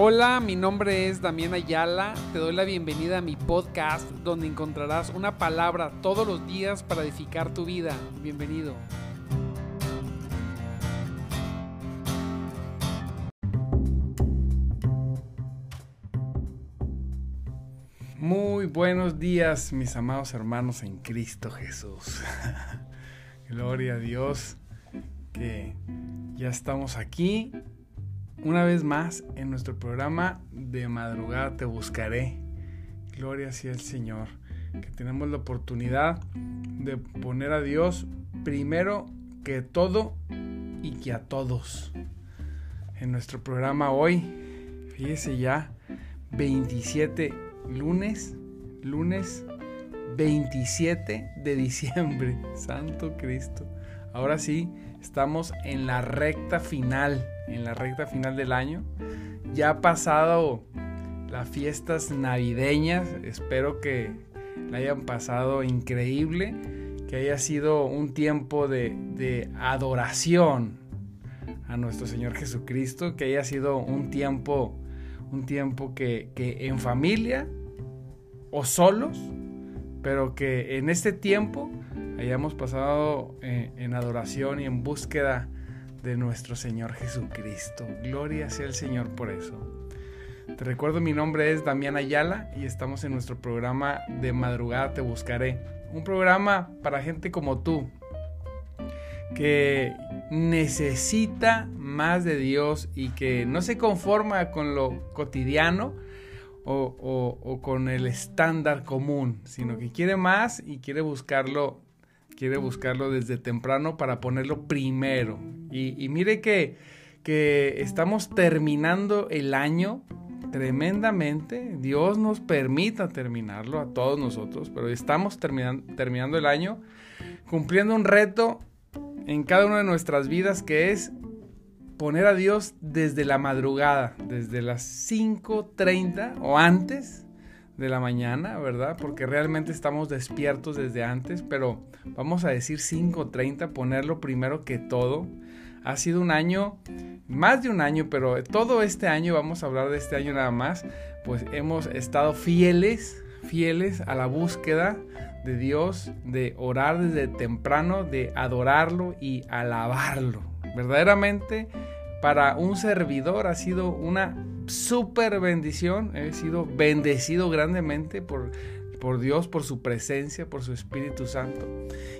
Hola, mi nombre es Damián Ayala. Te doy la bienvenida a mi podcast donde encontrarás una palabra todos los días para edificar tu vida. Bienvenido. Muy buenos días, mis amados hermanos en Cristo Jesús. Gloria a Dios que ya estamos aquí una vez más en nuestro programa de madrugada te buscaré. Gloria sea el Señor, que tenemos la oportunidad de poner a Dios primero que todo y que a todos. En nuestro programa hoy, fíjese ya, 27 lunes, lunes 27 de diciembre, Santo Cristo. Ahora sí, estamos en la recta final en la recta final del año. Ya ha pasado las fiestas navideñas, espero que la hayan pasado increíble, que haya sido un tiempo de, adoración a nuestro Señor Jesucristo, que haya sido un tiempo, un tiempo que, en familia o solos, pero que en este tiempo hayamos pasado eh, en adoración y en búsqueda de nuestro Señor Jesucristo. Gloria sea el Señor por eso. Te recuerdo, mi nombre es Damián Ayala y estamos en nuestro programa de madrugada Te Buscaré. Un programa para gente como tú, que necesita más de Dios y que no se conforma con lo cotidiano o, o con el estándar común, sino que quiere más y quiere buscarlo quiere buscarlo desde temprano para ponerlo primero. Y, mire que, que estamos terminando el año tremendamente. Dios nos permita terminarlo a todos nosotros, pero estamos terminando el año cumpliendo un reto en cada una de nuestras vidas que es poner a Dios desde la madrugada, desde las 5.30 o antes de la mañana, ¿verdad? Porque realmente estamos despiertos desde antes, pero vamos a decir 5.30, ponerlo primero que todo. Ha sido un año, más de un año, pero todo este año, vamos a hablar de este año nada más, pues hemos estado fieles, fieles a la búsqueda de Dios, de orar desde temprano, de adorarlo y alabarlo. Verdaderamente, para un servidor ha sido una súper bendición. He sido bendecido grandemente por, por Dios, por su presencia, por su Espíritu Santo.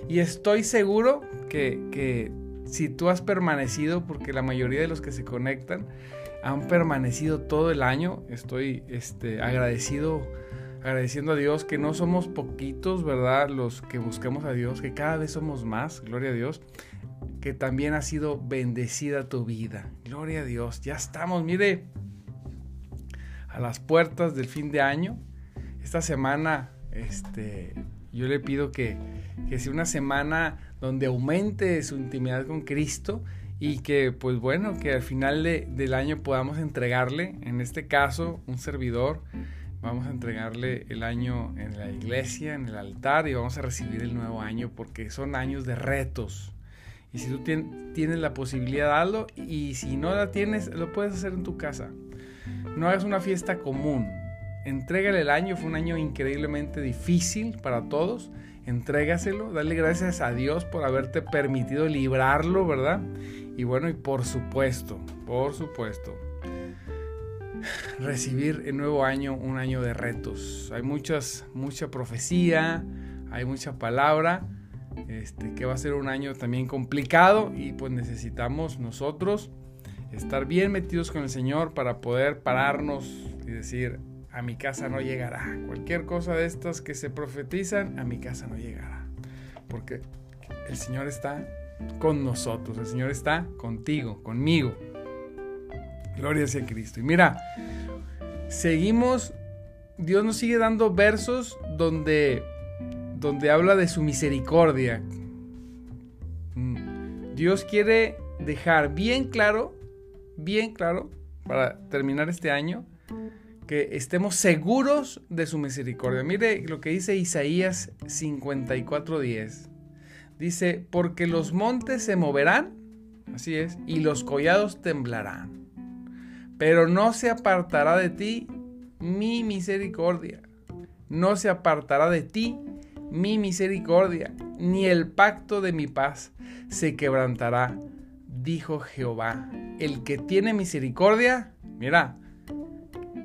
Y estoy seguro que, que si tú has permanecido, porque la mayoría de los que se conectan han permanecido todo el año, estoy este, agradecido agradeciendo a Dios que no somos poquitos, ¿verdad? Los que buscamos a Dios, que cada vez somos más, gloria a Dios, que también ha sido bendecida tu vida, gloria a Dios, ya estamos, mire, a las puertas del fin de año. Esta semana, este, yo le pido que, que sea una semana donde aumente su intimidad con Cristo y que, pues bueno, que al final del año podamos entregarle, en este caso, un servidor, vamos a entregarle el año en la iglesia, en el altar y vamos a recibir el nuevo año porque son años de retos. Y si tú tienes la posibilidad, de hazlo. Y si no la tienes, lo puedes hacer en tu casa. No hagas una fiesta común. Entrégale el año, fue un año increíblemente difícil para todos. Entrégaselo, dale gracias a Dios por haberte permitido librarlo, ¿verdad? Y bueno, y por supuesto, por supuesto, recibir el nuevo año un año de retos. Hay muchas, mucha profecía, hay mucha palabra, este, que va a ser un año también complicado y pues necesitamos nosotros estar bien metidos con el Señor para poder pararnos y decir, a mi casa no llegará. Cualquier cosa de estas que se profetizan, a mi casa no llegará. Porque el Señor está con nosotros, el Señor está contigo, conmigo. Gloria sea a Cristo. Y mira, seguimos, Dios nos sigue dando versos donde, donde habla de su misericordia. Mm, Dios quiere dejar bien claro bien claro para terminar este año, que estemos seguros de su misericordia. Mire lo que dice Isaías 54:10. Dice, porque los montes se moverán, así es, y los collados temblarán. pero no se apartará de ti mi misericordia. No se apartará de ti mi misericordia, ni el pacto de mi paz se quebrantará, dijo Jehová. El que tiene misericordia, mira,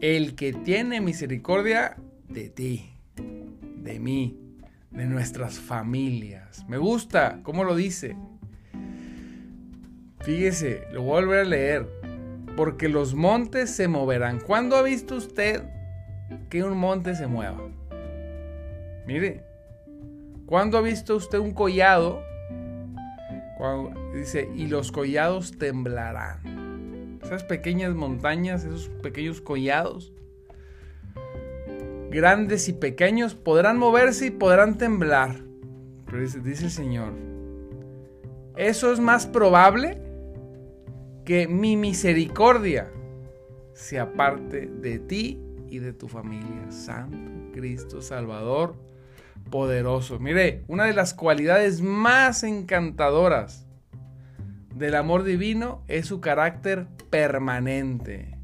el que tiene misericordia de ti, de mí, de nuestras familias. Me gusta cómo lo dice. Fíjese, lo voy a volver a leer. Porque los montes se moverán. ¿Cuándo ha visto usted que un monte se mueva? Mire, ¿cuándo ha visto usted un collado? dice, y los collados temblarán. Esas pequeñas montañas, esos pequeños collados, grandes y pequeños, podrán moverse y podrán temblar. Pero dice, dice el Señor, eso es más probable que mi misericordia se aparte de ti y de tu familia. Santo Cristo Salvador, poderoso. Mire, una de las cualidades más encantadoras del amor divino es su carácter permanente.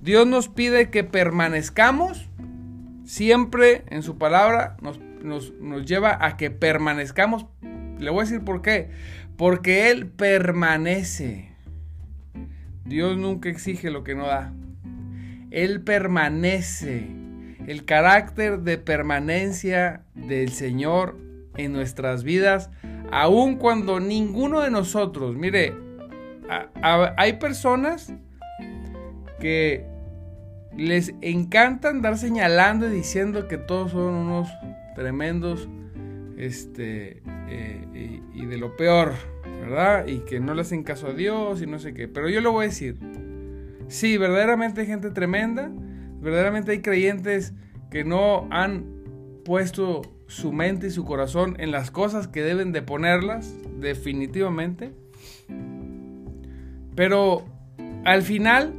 Dios nos pide que permanezcamos siempre en su palabra, nos, nos lleva a que permanezcamos. Le voy a decir por qué. Porque Él permanece. Dios nunca exige lo que no da. Él permanece. El carácter de permanencia del Señor en nuestras vidas, aun cuando ninguno de nosotros, mire, hay personas que les encanta andar señalando y diciendo que todos son unos tremendos, este, eh, y de lo peor. ¿verdad? Y que no le hacen caso a Dios y no sé qué. Pero yo lo voy a decir. Sí, verdaderamente hay gente tremenda. Verdaderamente hay creyentes que no han puesto su mente y su corazón en las cosas que deben de ponerlas, definitivamente. Pero al final,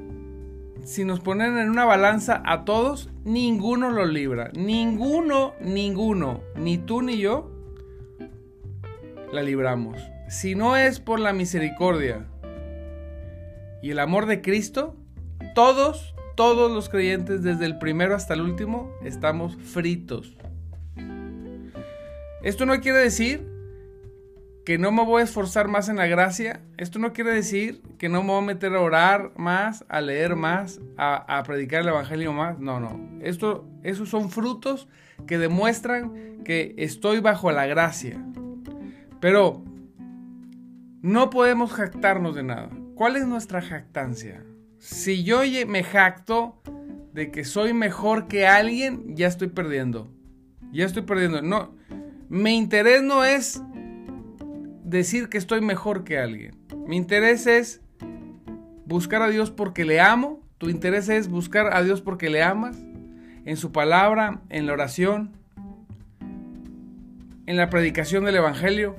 si nos ponen en una balanza a todos, ninguno lo libra. Ninguno, ninguno, ni tú ni yo, la libramos si no es por la misericordia y el amor de Cristo, todos, todos los creyentes, desde el primero hasta el último, estamos fritos. Esto no quiere decir que no me voy a esforzar más en la gracia. Esto no quiere decir que no me voy a meter a orar más, a leer más, a, predicar el Evangelio más. No, no. Esto, esos son frutos que demuestran que estoy bajo la gracia. Pero no podemos jactarnos de nada. ¿Cuál es nuestra jactancia? Si yo me jacto de que soy mejor que alguien, ya estoy perdiendo. Ya estoy perdiendo. No, mi interés no es decir que estoy mejor que alguien. Mi interés es buscar a Dios porque le amo. Tu interés es buscar a Dios porque le amas. En su palabra, en la oración, en la predicación del Evangelio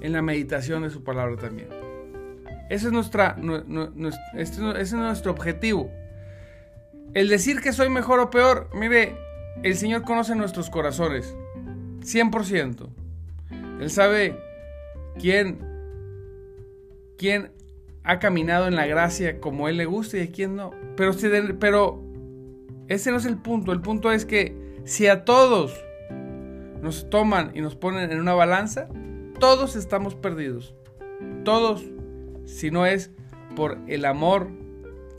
en la meditación de su palabra también. Ese es, este ese es nuestro objetivo. El decir que soy mejor o peor, mire, el Señor conoce nuestros corazones. 100%. Él sabe quién, quién ha caminado en la gracia como Él le gusta y quién no. Pero, pero ese no es el punto. El punto es que si a todos nos toman y nos ponen en una balanza, todos estamos perdidos. Todos. Si no es por el amor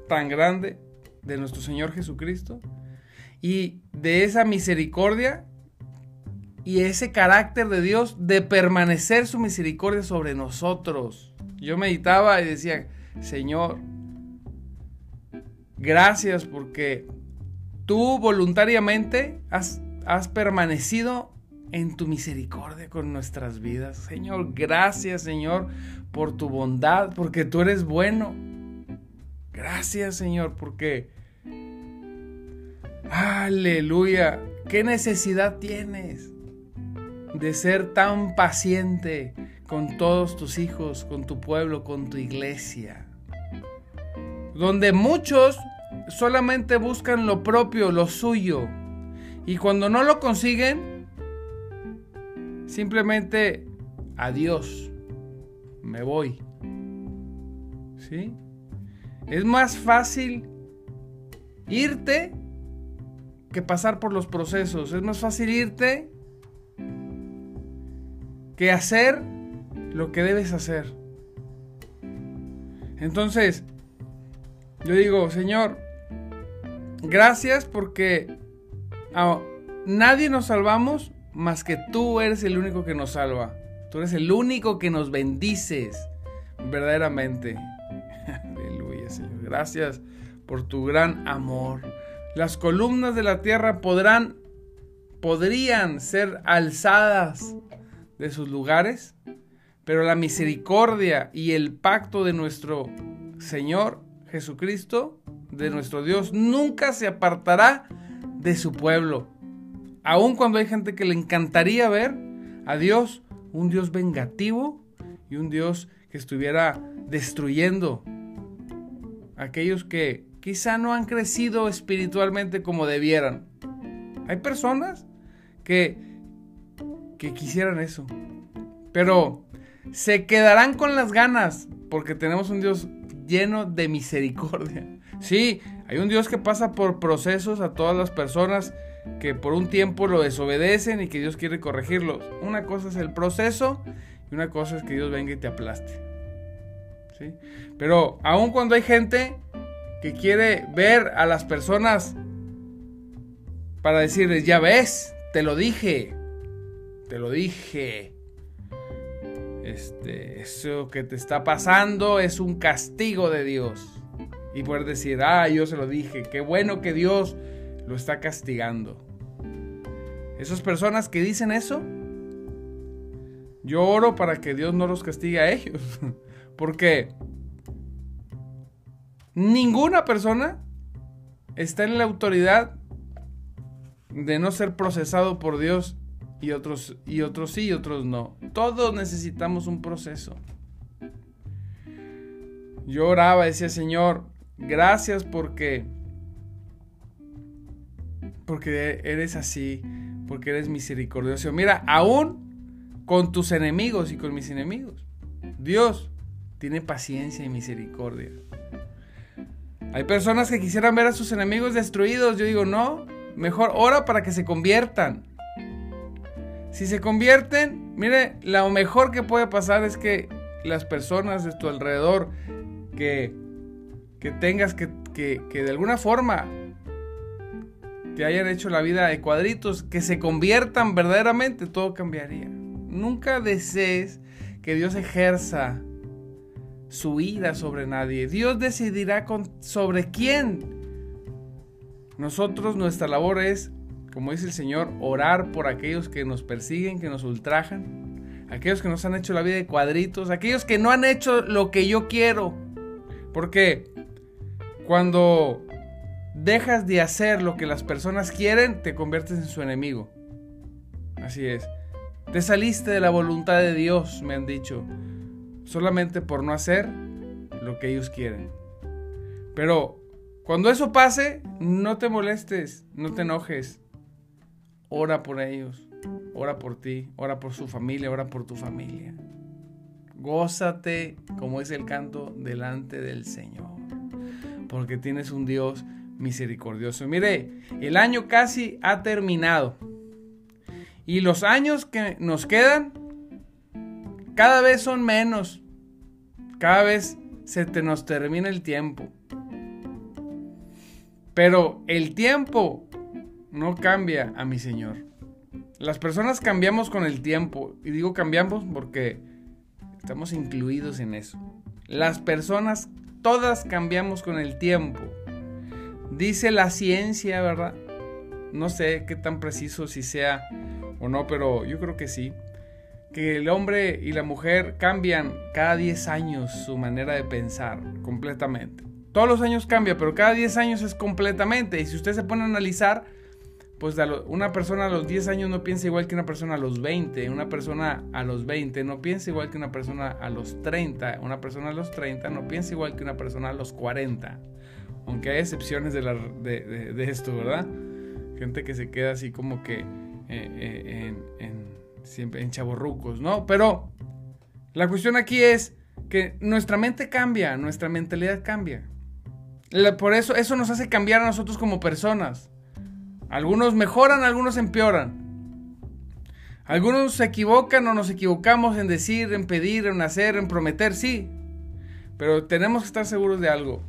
tan grande de nuestro Señor Jesucristo y de esa misericordia y ese carácter de Dios de permanecer su misericordia sobre nosotros. Yo meditaba y decía, Señor, gracias porque tú voluntariamente has, has permanecido en tu misericordia con nuestras vidas. Señor, gracias Señor por tu bondad, porque tú eres bueno. Gracias Señor, porque... Aleluya. ¿Qué necesidad tienes de ser tan paciente con todos tus hijos, con tu pueblo, con tu iglesia? Donde muchos solamente buscan lo propio, lo suyo. Y cuando no lo consiguen, Simplemente, adiós, me voy. ¿Sí? es más fácil irte que pasar por los procesos. Es más fácil irte que hacer lo que debes hacer. Entonces, yo digo, Señor, gracias porque nadie nos salvamos más que tú eres el único que nos salva. Tú eres el único que nos bendices verdaderamente. Aleluya, Señor. Gracias por tu gran amor. Las columnas de la tierra podrán, podrían ser alzadas de sus lugares, pero la misericordia y el pacto de nuestro Señor Jesucristo, de nuestro Dios, nunca se apartará de su pueblo. Aun cuando hay gente que le encantaría ver a Dios, un Dios vengativo y un Dios que estuviera destruyendo a aquellos que quizá no han crecido espiritualmente como debieran. Hay personas que, que quisieran eso, pero se quedarán con las ganas porque tenemos un Dios lleno de misericordia. Sí, hay un Dios que pasa por procesos a todas las personas que por un tiempo lo desobedecen y que Dios quiere corregirlos. Una cosa es el proceso y una cosa es que Dios venga y te aplaste. ¿Sí? Pero aun cuando hay gente que quiere ver a las personas para decirles, ya ves, te lo dije, te lo dije. Este, eso que te está pasando es un castigo de Dios. Y poder decir, ah, yo se lo dije, qué bueno que Dios lo está castigando. Esas personas que dicen eso, yo oro para que Dios no los castigue a ellos. Porque Ninguna persona está en la autoridad de no ser procesado por Dios y otros, y otros sí y otros no. Todos necesitamos un proceso. Yo oraba, decía Señor, gracias porque porque eres así, porque eres misericordioso. Mira, aún con tus enemigos y con mis enemigos, Dios tiene paciencia y misericordia. Hay personas que quisieran ver a sus enemigos destruidos. Yo digo, no, mejor ora para que se conviertan. Si se convierten, mire, lo mejor que puede pasar es que las personas de tu alrededor que, que tengas que, que, de alguna forma te hayan hecho la vida de cuadritos, que se conviertan verdaderamente, todo cambiaría. Nunca desees que Dios ejerza su ira sobre nadie. Dios decidirá sobre quién. Nosotros, nuestra labor es, como dice el Señor, orar por aquellos que nos persiguen, que nos ultrajan, aquellos que nos han hecho la vida de cuadritos, aquellos que no han hecho lo que yo quiero. Porque cuando dejas de hacer lo que las personas quieren, te conviertes en su enemigo. Así es. Te saliste de la voluntad de Dios, me han dicho solamente por no hacer lo que ellos quieren. Pero cuando eso pase, no te molestes, no te enojes. Ora por ellos, ora por ti, ora por su familia, ora por tu familia. Gózate, como es el canto, delante del Señor. Porque tienes un Dios misericordioso. Mire, el año casi ha terminado. Y los años que nos quedan cada vez son menos. Cada vez se te nos termina el tiempo. Pero el tiempo no cambia a mi Señor. Las personas cambiamos con el tiempo. Y digo cambiamos porque estamos incluidos en eso. Las personas todas cambiamos con el tiempo. Dice la ciencia, ¿verdad? No sé qué tan preciso si sea o no, pero yo creo que sí que el hombre y la mujer cambian cada 10 años su manera de pensar completamente. Todos los años cambia, pero cada 10 años es completamente. Y si usted se pone a analizar, pues una persona a los 10 años no piensa igual que una persona a los 20. Una persona a los 20 no piensa igual que una persona a los 30. Una persona a los 30 no piensa igual que una persona a los 40. Aunque hay excepciones de, esto, ¿verdad? Gente que se queda así como que eh, eh, en siempre en chaborrucos, ¿no? Pero la cuestión aquí es que nuestra mente cambia, nuestra mentalidad cambia. Por eso, eso nos hace cambiar a nosotros como personas. Algunos mejoran, algunos empeoran. Algunos se equivocan o nos equivocamos en decir, en pedir, en hacer, en prometer, sí. Pero tenemos que estar seguros de algo.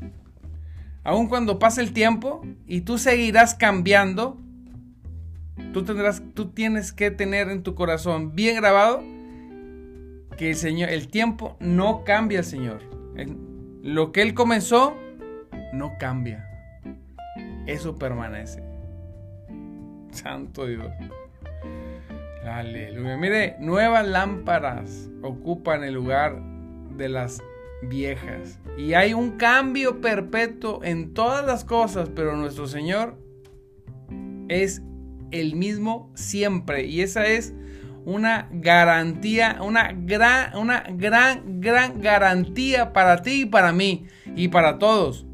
Aun cuando pase el tiempo y tú seguirás cambiando, tú tendrás, tú tienes que tener en tu corazón bien grabado que el Señor, el tiempo no cambia, Señor. lo que Él comenzó, no cambia. Eso permanece. Santo Dios. Aleluya. Mire, nuevas lámparas ocupan el lugar de las viejas. Y hay un cambio perpetuo en todas las cosas, pero nuestro Señor es el mismo siempre. Y esa es una garantía, una gran, una gran, gran garantía para ti y para mí y para todos.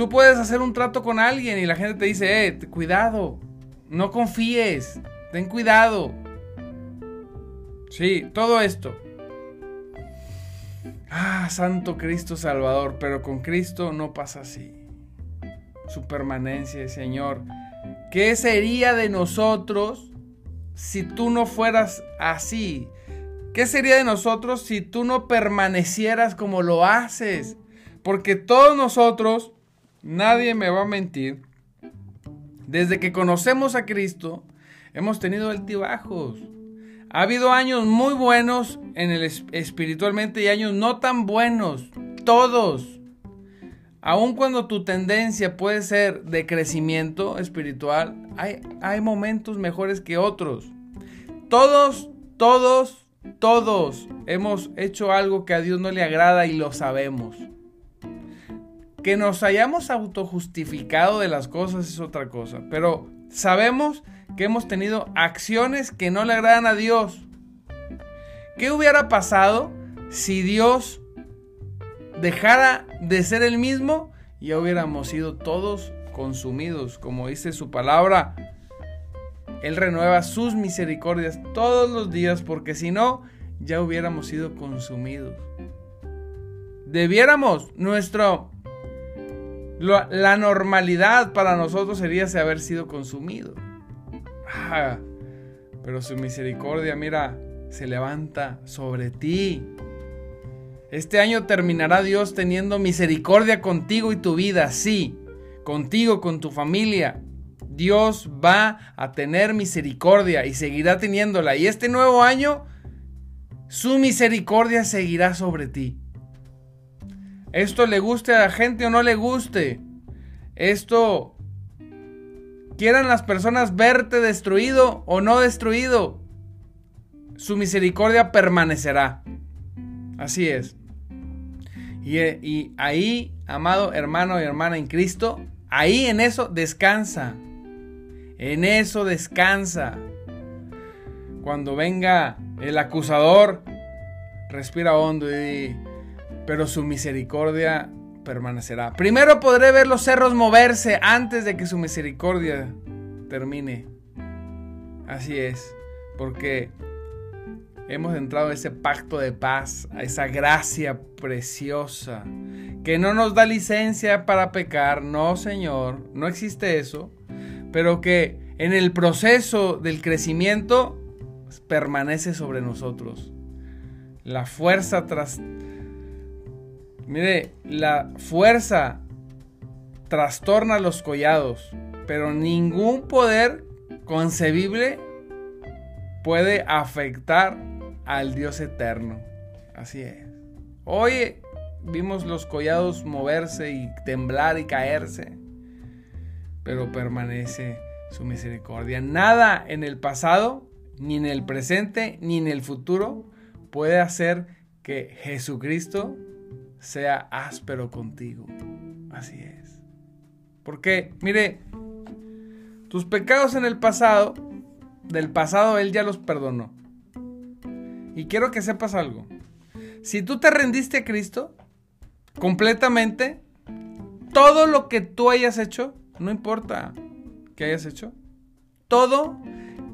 Tú puedes hacer un trato con alguien y la gente te dice, eh, cuidado, no confíes, ten cuidado. Sí, todo esto. Ah, Santo Cristo Salvador, pero con Cristo no pasa así. Su permanencia, Señor. ¿Qué sería de nosotros si tú no fueras así? ¿Qué sería de nosotros si tú no permanecieras como lo haces? Porque todos nosotros Nadie me va a mentir. Desde que conocemos a Cristo, hemos tenido altibajos. Ha habido años muy buenos en el espiritualmente y años no tan buenos. Todos. Aun cuando tu tendencia puede ser de crecimiento espiritual, hay, hay momentos mejores que otros. Todos, todos, todos hemos hecho algo que a Dios no le agrada y lo sabemos. Que nos hayamos autojustificado de las cosas es otra cosa, pero sabemos que hemos tenido acciones que no le agradan a Dios. ¿Qué hubiera pasado si Dios dejara de ser el mismo y hubiéramos sido todos consumidos? Como dice su palabra, Él renueva sus misericordias todos los días porque si no, ya hubiéramos sido consumidos. Debiéramos nuestro la normalidad para nosotros sería haber sido consumido. Ah, pero su misericordia, mira, se levanta sobre ti. Este año terminará Dios teniendo misericordia contigo y tu vida, sí, contigo, con tu familia. Dios va a tener misericordia y seguirá teniéndola. Y este nuevo año, su misericordia seguirá sobre ti. Esto le guste a la gente o no le guste. Esto quieran las personas verte destruido o no destruido. Su misericordia permanecerá. Así es. Y, y, ahí, amado hermano y hermana en Cristo, ahí en eso descansa. En eso descansa. Cuando venga el acusador, respira hondo y pero su misericordia permanecerá. Primero podré ver los cerros moverse antes de que su misericordia termine. Así es, porque hemos entrado a ese pacto de paz, a esa gracia preciosa, que no nos da licencia para pecar, no Señor, no existe eso, pero que en el proceso del crecimiento permanece sobre nosotros. La fuerza tras Mire, la fuerza trastorna los collados, pero ningún poder concebible puede afectar al Dios eterno. Así es. Hoy vimos los collados moverse y temblar y caerse, pero permanece su misericordia. Nada en el pasado, ni en el presente, ni en el futuro puede hacer que Jesucristo sea áspero contigo. Así es. Porque, mire, tus pecados en el pasado, del pasado Él ya los perdonó. Y quiero que sepas algo. Si tú te rendiste a Cristo completamente, todo lo que tú hayas hecho, no importa que hayas hecho, todo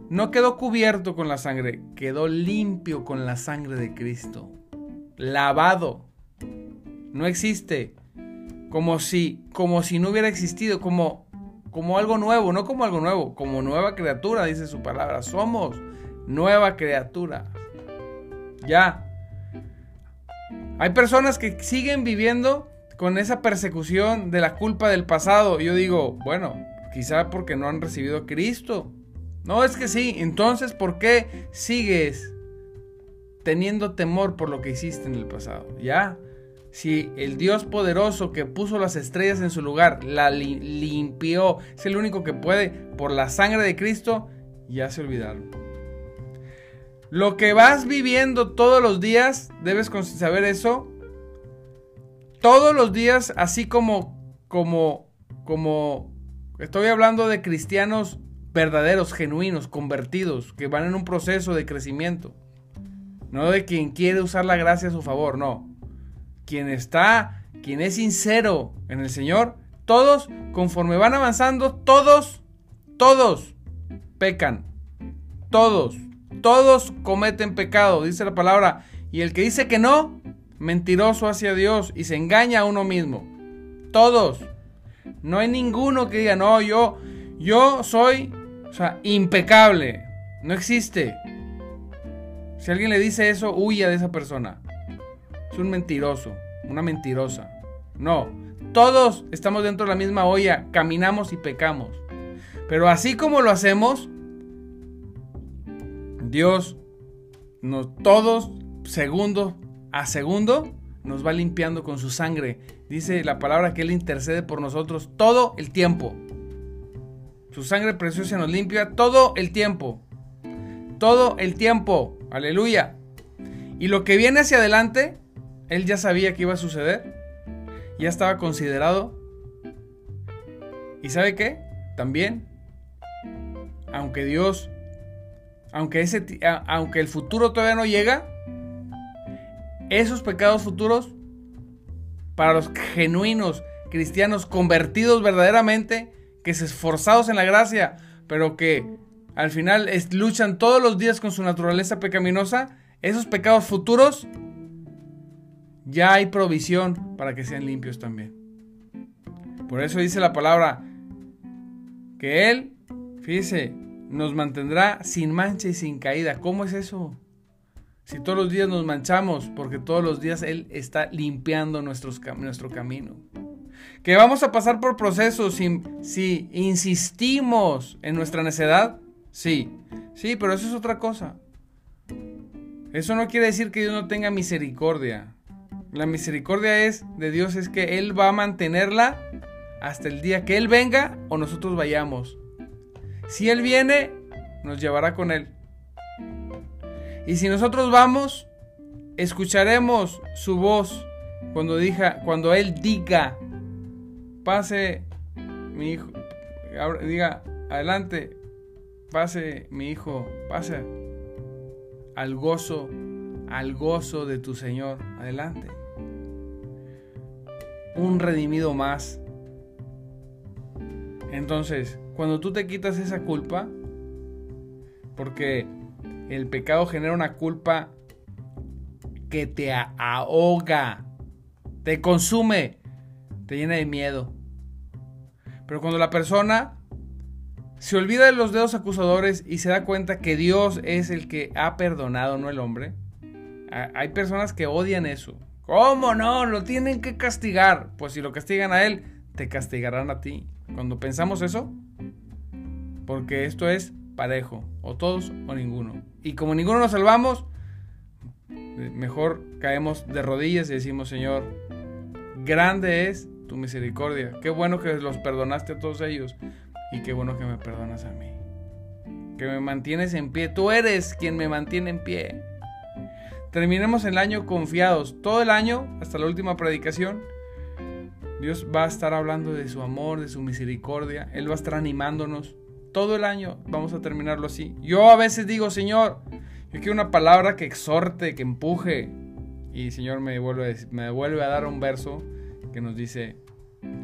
no quedó cubierto con la sangre, quedó limpio con la sangre de Cristo, lavado, no existe. como si, como si no hubiera existido, como, como algo nuevo, no como algo nuevo, como nueva criatura, dice su palabra. Somos nueva criatura. Ya. Hay personas que siguen viviendo con esa persecución de la culpa del pasado. Yo digo, bueno, quizá porque no han recibido a Cristo. No, es que sí. Entonces, ¿por qué sigues teniendo temor por lo que hiciste en el pasado? Ya. Si el Dios poderoso que puso las estrellas en su lugar, la limpió, es el único que puede, por la sangre de Cristo, ya se olvidaron. Lo que vas viviendo todos los días, debes saber eso. Todos los días, así como, como, como, estoy hablando de cristianos verdaderos, genuinos, convertidos, que van en un proceso de crecimiento. No de quien quiere usar la gracia a su favor, no. Quien está, quien es sincero en el Señor, todos, conforme van avanzando, todos, todos pecan. Todos, todos cometen pecado, dice la palabra. Y el que dice que no, mentiroso hacia Dios y se engaña a uno mismo. Todos. No hay ninguno que diga, no, yo, yo soy o sea, impecable. No existe. Si alguien le dice eso, huya de esa persona. Un mentiroso, una mentirosa. No, todos estamos dentro de la misma olla, caminamos y pecamos. Pero así como lo hacemos, Dios nos todos segundo a segundo nos va limpiando con su sangre. Dice la palabra que él intercede por nosotros todo el tiempo. Su sangre preciosa nos limpia todo el tiempo. Todo el tiempo. Aleluya. Y lo que viene hacia adelante, él ya sabía que iba a suceder. Ya estaba considerado. ¿Y sabe qué? También, aunque Dios, aunque, ese, aunque el futuro todavía no llega, esos pecados futuros, para los genuinos cristianos convertidos verdaderamente, que se esforzados en la gracia, pero que al final luchan todos los días con su naturaleza pecaminosa, esos pecados futuros, ya hay provisión para que sean limpios también. Por eso dice la palabra que Él, fíjese, nos mantendrá sin mancha y sin caída. ¿Cómo es eso? Si todos los días nos manchamos, porque todos los días Él está limpiando nuestros, nuestro camino. Que vamos a pasar por procesos si, si insistimos en nuestra necedad. Sí, sí, pero eso es otra cosa. Eso no quiere decir que Dios no tenga misericordia. La misericordia es de Dios es que Él va a mantenerla hasta el día que Él venga o nosotros vayamos. Si Él viene, nos llevará con Él. Y si nosotros vamos, escucharemos su voz cuando, diga, cuando Él diga, pase mi hijo, diga, adelante, pase mi hijo, pase al gozo, al gozo de tu Señor, adelante. Un redimido más. Entonces, cuando tú te quitas esa culpa, porque el pecado genera una culpa que te ahoga, te consume, te llena de miedo. Pero cuando la persona se olvida de los dedos acusadores y se da cuenta que Dios es el que ha perdonado, no el hombre, hay personas que odian eso. ¿Cómo no? Lo tienen que castigar. Pues si lo castigan a él, te castigarán a ti. Cuando pensamos eso, porque esto es parejo, o todos o ninguno. Y como ninguno nos salvamos, mejor caemos de rodillas y decimos, Señor, grande es tu misericordia. Qué bueno que los perdonaste a todos ellos y qué bueno que me perdonas a mí. Que me mantienes en pie. Tú eres quien me mantiene en pie. Terminemos el año confiados. Todo el año, hasta la última predicación, Dios va a estar hablando de su amor, de su misericordia. Él va a estar animándonos. Todo el año vamos a terminarlo así. Yo a veces digo, Señor, yo quiero una palabra que exhorte, que empuje. Y Señor me vuelve, me vuelve a dar un verso que nos dice,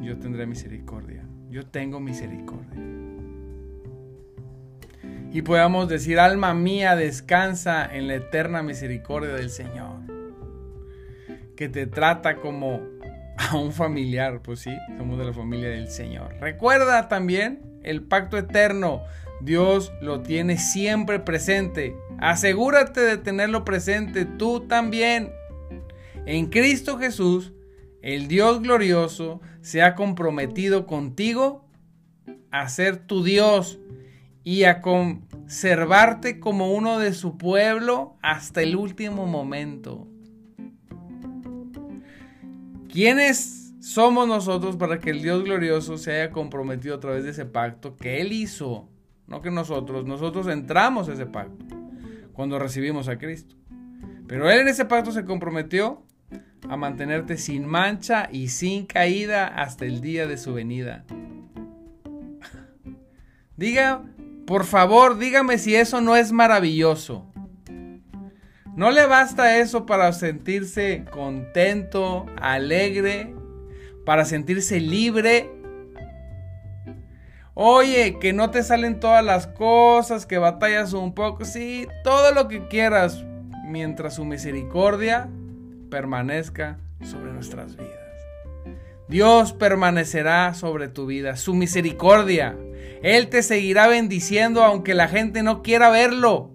yo tendré misericordia, yo tengo misericordia. Y podamos decir, alma mía, descansa en la eterna misericordia del Señor, que te trata como, a un familiar, pues sí, somos de la familia del Señor. Recuerda también el pacto eterno. Dios lo tiene siempre presente. Asegúrate de tenerlo presente tú también. En Cristo Jesús, el Dios glorioso se ha comprometido contigo a ser tu Dios y a conservarte como uno de su pueblo hasta el último momento. ¿Quiénes somos nosotros para que el Dios glorioso se haya comprometido a través de ese pacto que Él hizo? No que nosotros, nosotros entramos a ese pacto cuando recibimos a Cristo. Pero Él en ese pacto se comprometió a mantenerte sin mancha y sin caída hasta el día de su venida. Diga, por favor, dígame si eso no es maravilloso. No le basta eso para sentirse contento, alegre, para sentirse libre. Oye, que no te salen todas las cosas, que batallas un poco, sí, todo lo que quieras, mientras su misericordia permanezca sobre nuestras vidas. Dios permanecerá sobre tu vida, su misericordia. Él te seguirá bendiciendo aunque la gente no quiera verlo.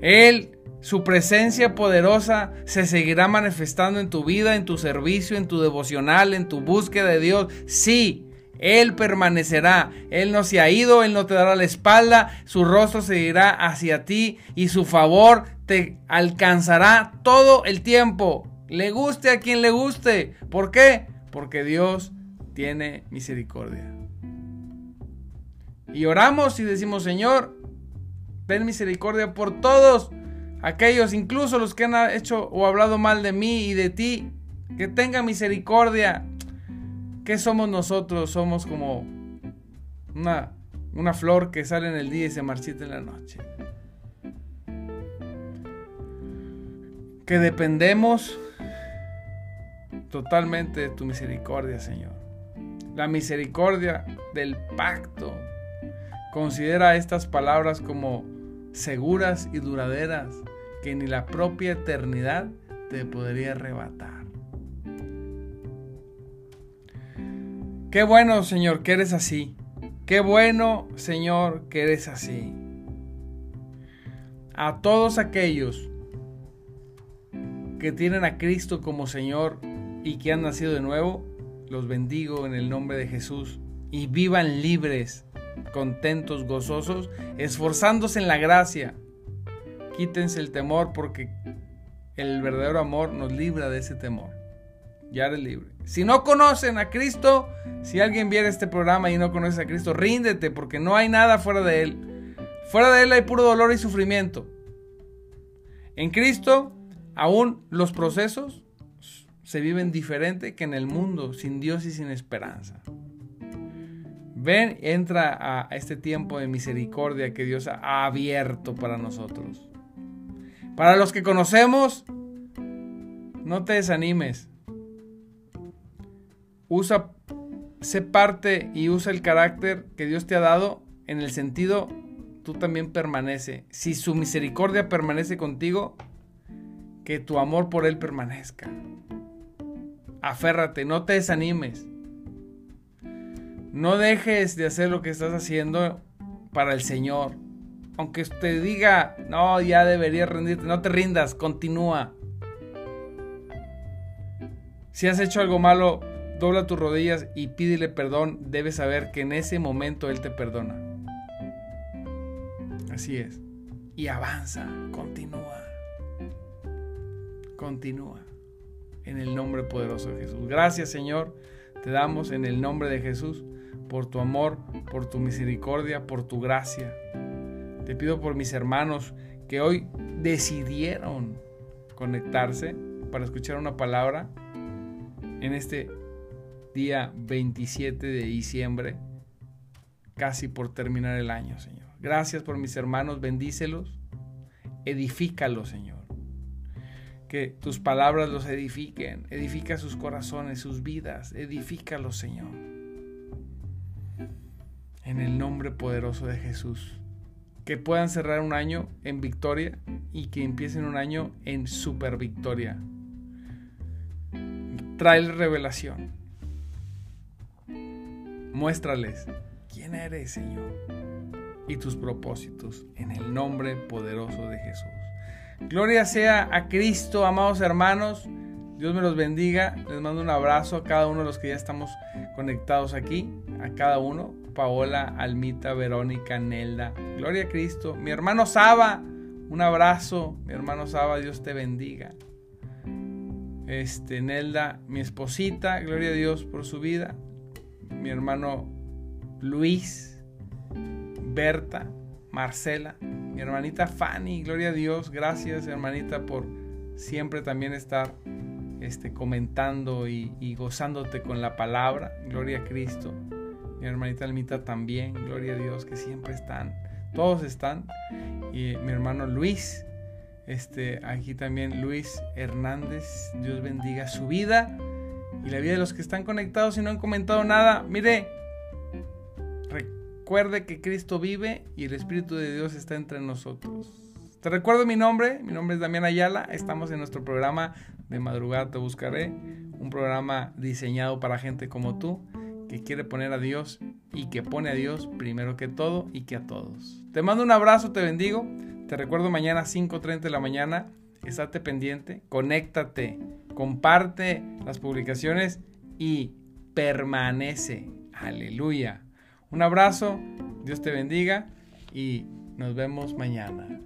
Él, su presencia poderosa, se seguirá manifestando en tu vida, en tu servicio, en tu devocional, en tu búsqueda de Dios. Sí, Él permanecerá. Él no se ha ido, Él no te dará la espalda, su rostro seguirá hacia ti y su favor te alcanzará todo el tiempo. Le guste a quien le guste. ¿Por qué? Porque Dios tiene misericordia. Y oramos y decimos, Señor, ten misericordia por todos aquellos, incluso los que han hecho o hablado mal de mí y de ti, que tenga misericordia. ¿Qué somos nosotros? Somos como una, una flor que sale en el día y se marchita en la noche. Que dependemos totalmente de tu misericordia, Señor. La misericordia del pacto. Considera estas palabras como seguras y duraderas que ni la propia eternidad te podría arrebatar. Qué bueno, Señor, que eres así. Qué bueno, Señor, que eres así. A todos aquellos que tienen a Cristo como Señor y que han nacido de nuevo, los bendigo en el nombre de Jesús y vivan libres contentos, gozosos, esforzándose en la gracia. Quítense el temor porque el verdadero amor nos libra de ese temor. Ya eres libre. Si no conocen a Cristo, si alguien viera este programa y no conoce a Cristo, ríndete porque no hay nada fuera de Él. Fuera de Él hay puro dolor y sufrimiento. En Cristo, aún los procesos se viven diferente que en el mundo, sin Dios y sin esperanza. Ven, entra a este tiempo de misericordia que Dios ha abierto para nosotros. Para los que conocemos, no te desanimes. Usa, sé parte y usa el carácter que Dios te ha dado en el sentido, tú también permanece. Si su misericordia permanece contigo, que tu amor por Él permanezca. Aférrate, no te desanimes. No dejes de hacer lo que estás haciendo para el Señor. Aunque te diga, no, ya deberías rendirte, no te rindas, continúa. Si has hecho algo malo, dobla tus rodillas y pídele perdón. Debes saber que en ese momento Él te perdona. Así es. Y avanza, continúa. Continúa. En el nombre poderoso de Jesús. Gracias Señor. Te damos en el nombre de Jesús por tu amor, por tu misericordia, por tu gracia. Te pido por mis hermanos que hoy decidieron conectarse para escuchar una palabra en este día 27 de diciembre, casi por terminar el año, Señor. Gracias por mis hermanos, bendícelos, edifícalos, Señor. Que tus palabras los edifiquen, edifica sus corazones, sus vidas, edifícalos, Señor en el nombre poderoso de Jesús. Que puedan cerrar un año en victoria y que empiecen un año en super victoria. trae revelación. Muéstrales quién eres, Señor, y tus propósitos en el nombre poderoso de Jesús. Gloria sea a Cristo, amados hermanos. Dios me los bendiga. Les mando un abrazo a cada uno de los que ya estamos conectados aquí. A cada uno. Paola, Almita, Verónica, Nelda. Gloria a Cristo. Mi hermano Saba. Un abrazo. Mi hermano Saba, Dios te bendiga. Este, Nelda, mi esposita. Gloria a Dios por su vida. Mi hermano Luis. Berta. Marcela mi hermanita Fanny, gloria a Dios, gracias hermanita por siempre también estar este, comentando y, gozándote con la palabra, gloria a Cristo. Mi hermanita Almita también, gloria a Dios, que siempre están, todos están. Y mi hermano Luis, este, aquí también Luis Hernández, Dios bendiga su vida y la vida de los que están conectados y no han comentado nada. Mire, Recuerde que Cristo vive y el Espíritu de Dios está entre nosotros. Te recuerdo mi nombre, mi nombre es Damián Ayala, estamos en nuestro programa de madrugada te buscaré, un programa diseñado para gente como tú que quiere poner a Dios y que pone a Dios primero que todo y que a todos. Te mando un abrazo, te bendigo, te recuerdo mañana 5.30 de la mañana, estate pendiente, conéctate, comparte las publicaciones y permanece. Aleluya. Un abrazo, Dios te bendiga y nos vemos mañana.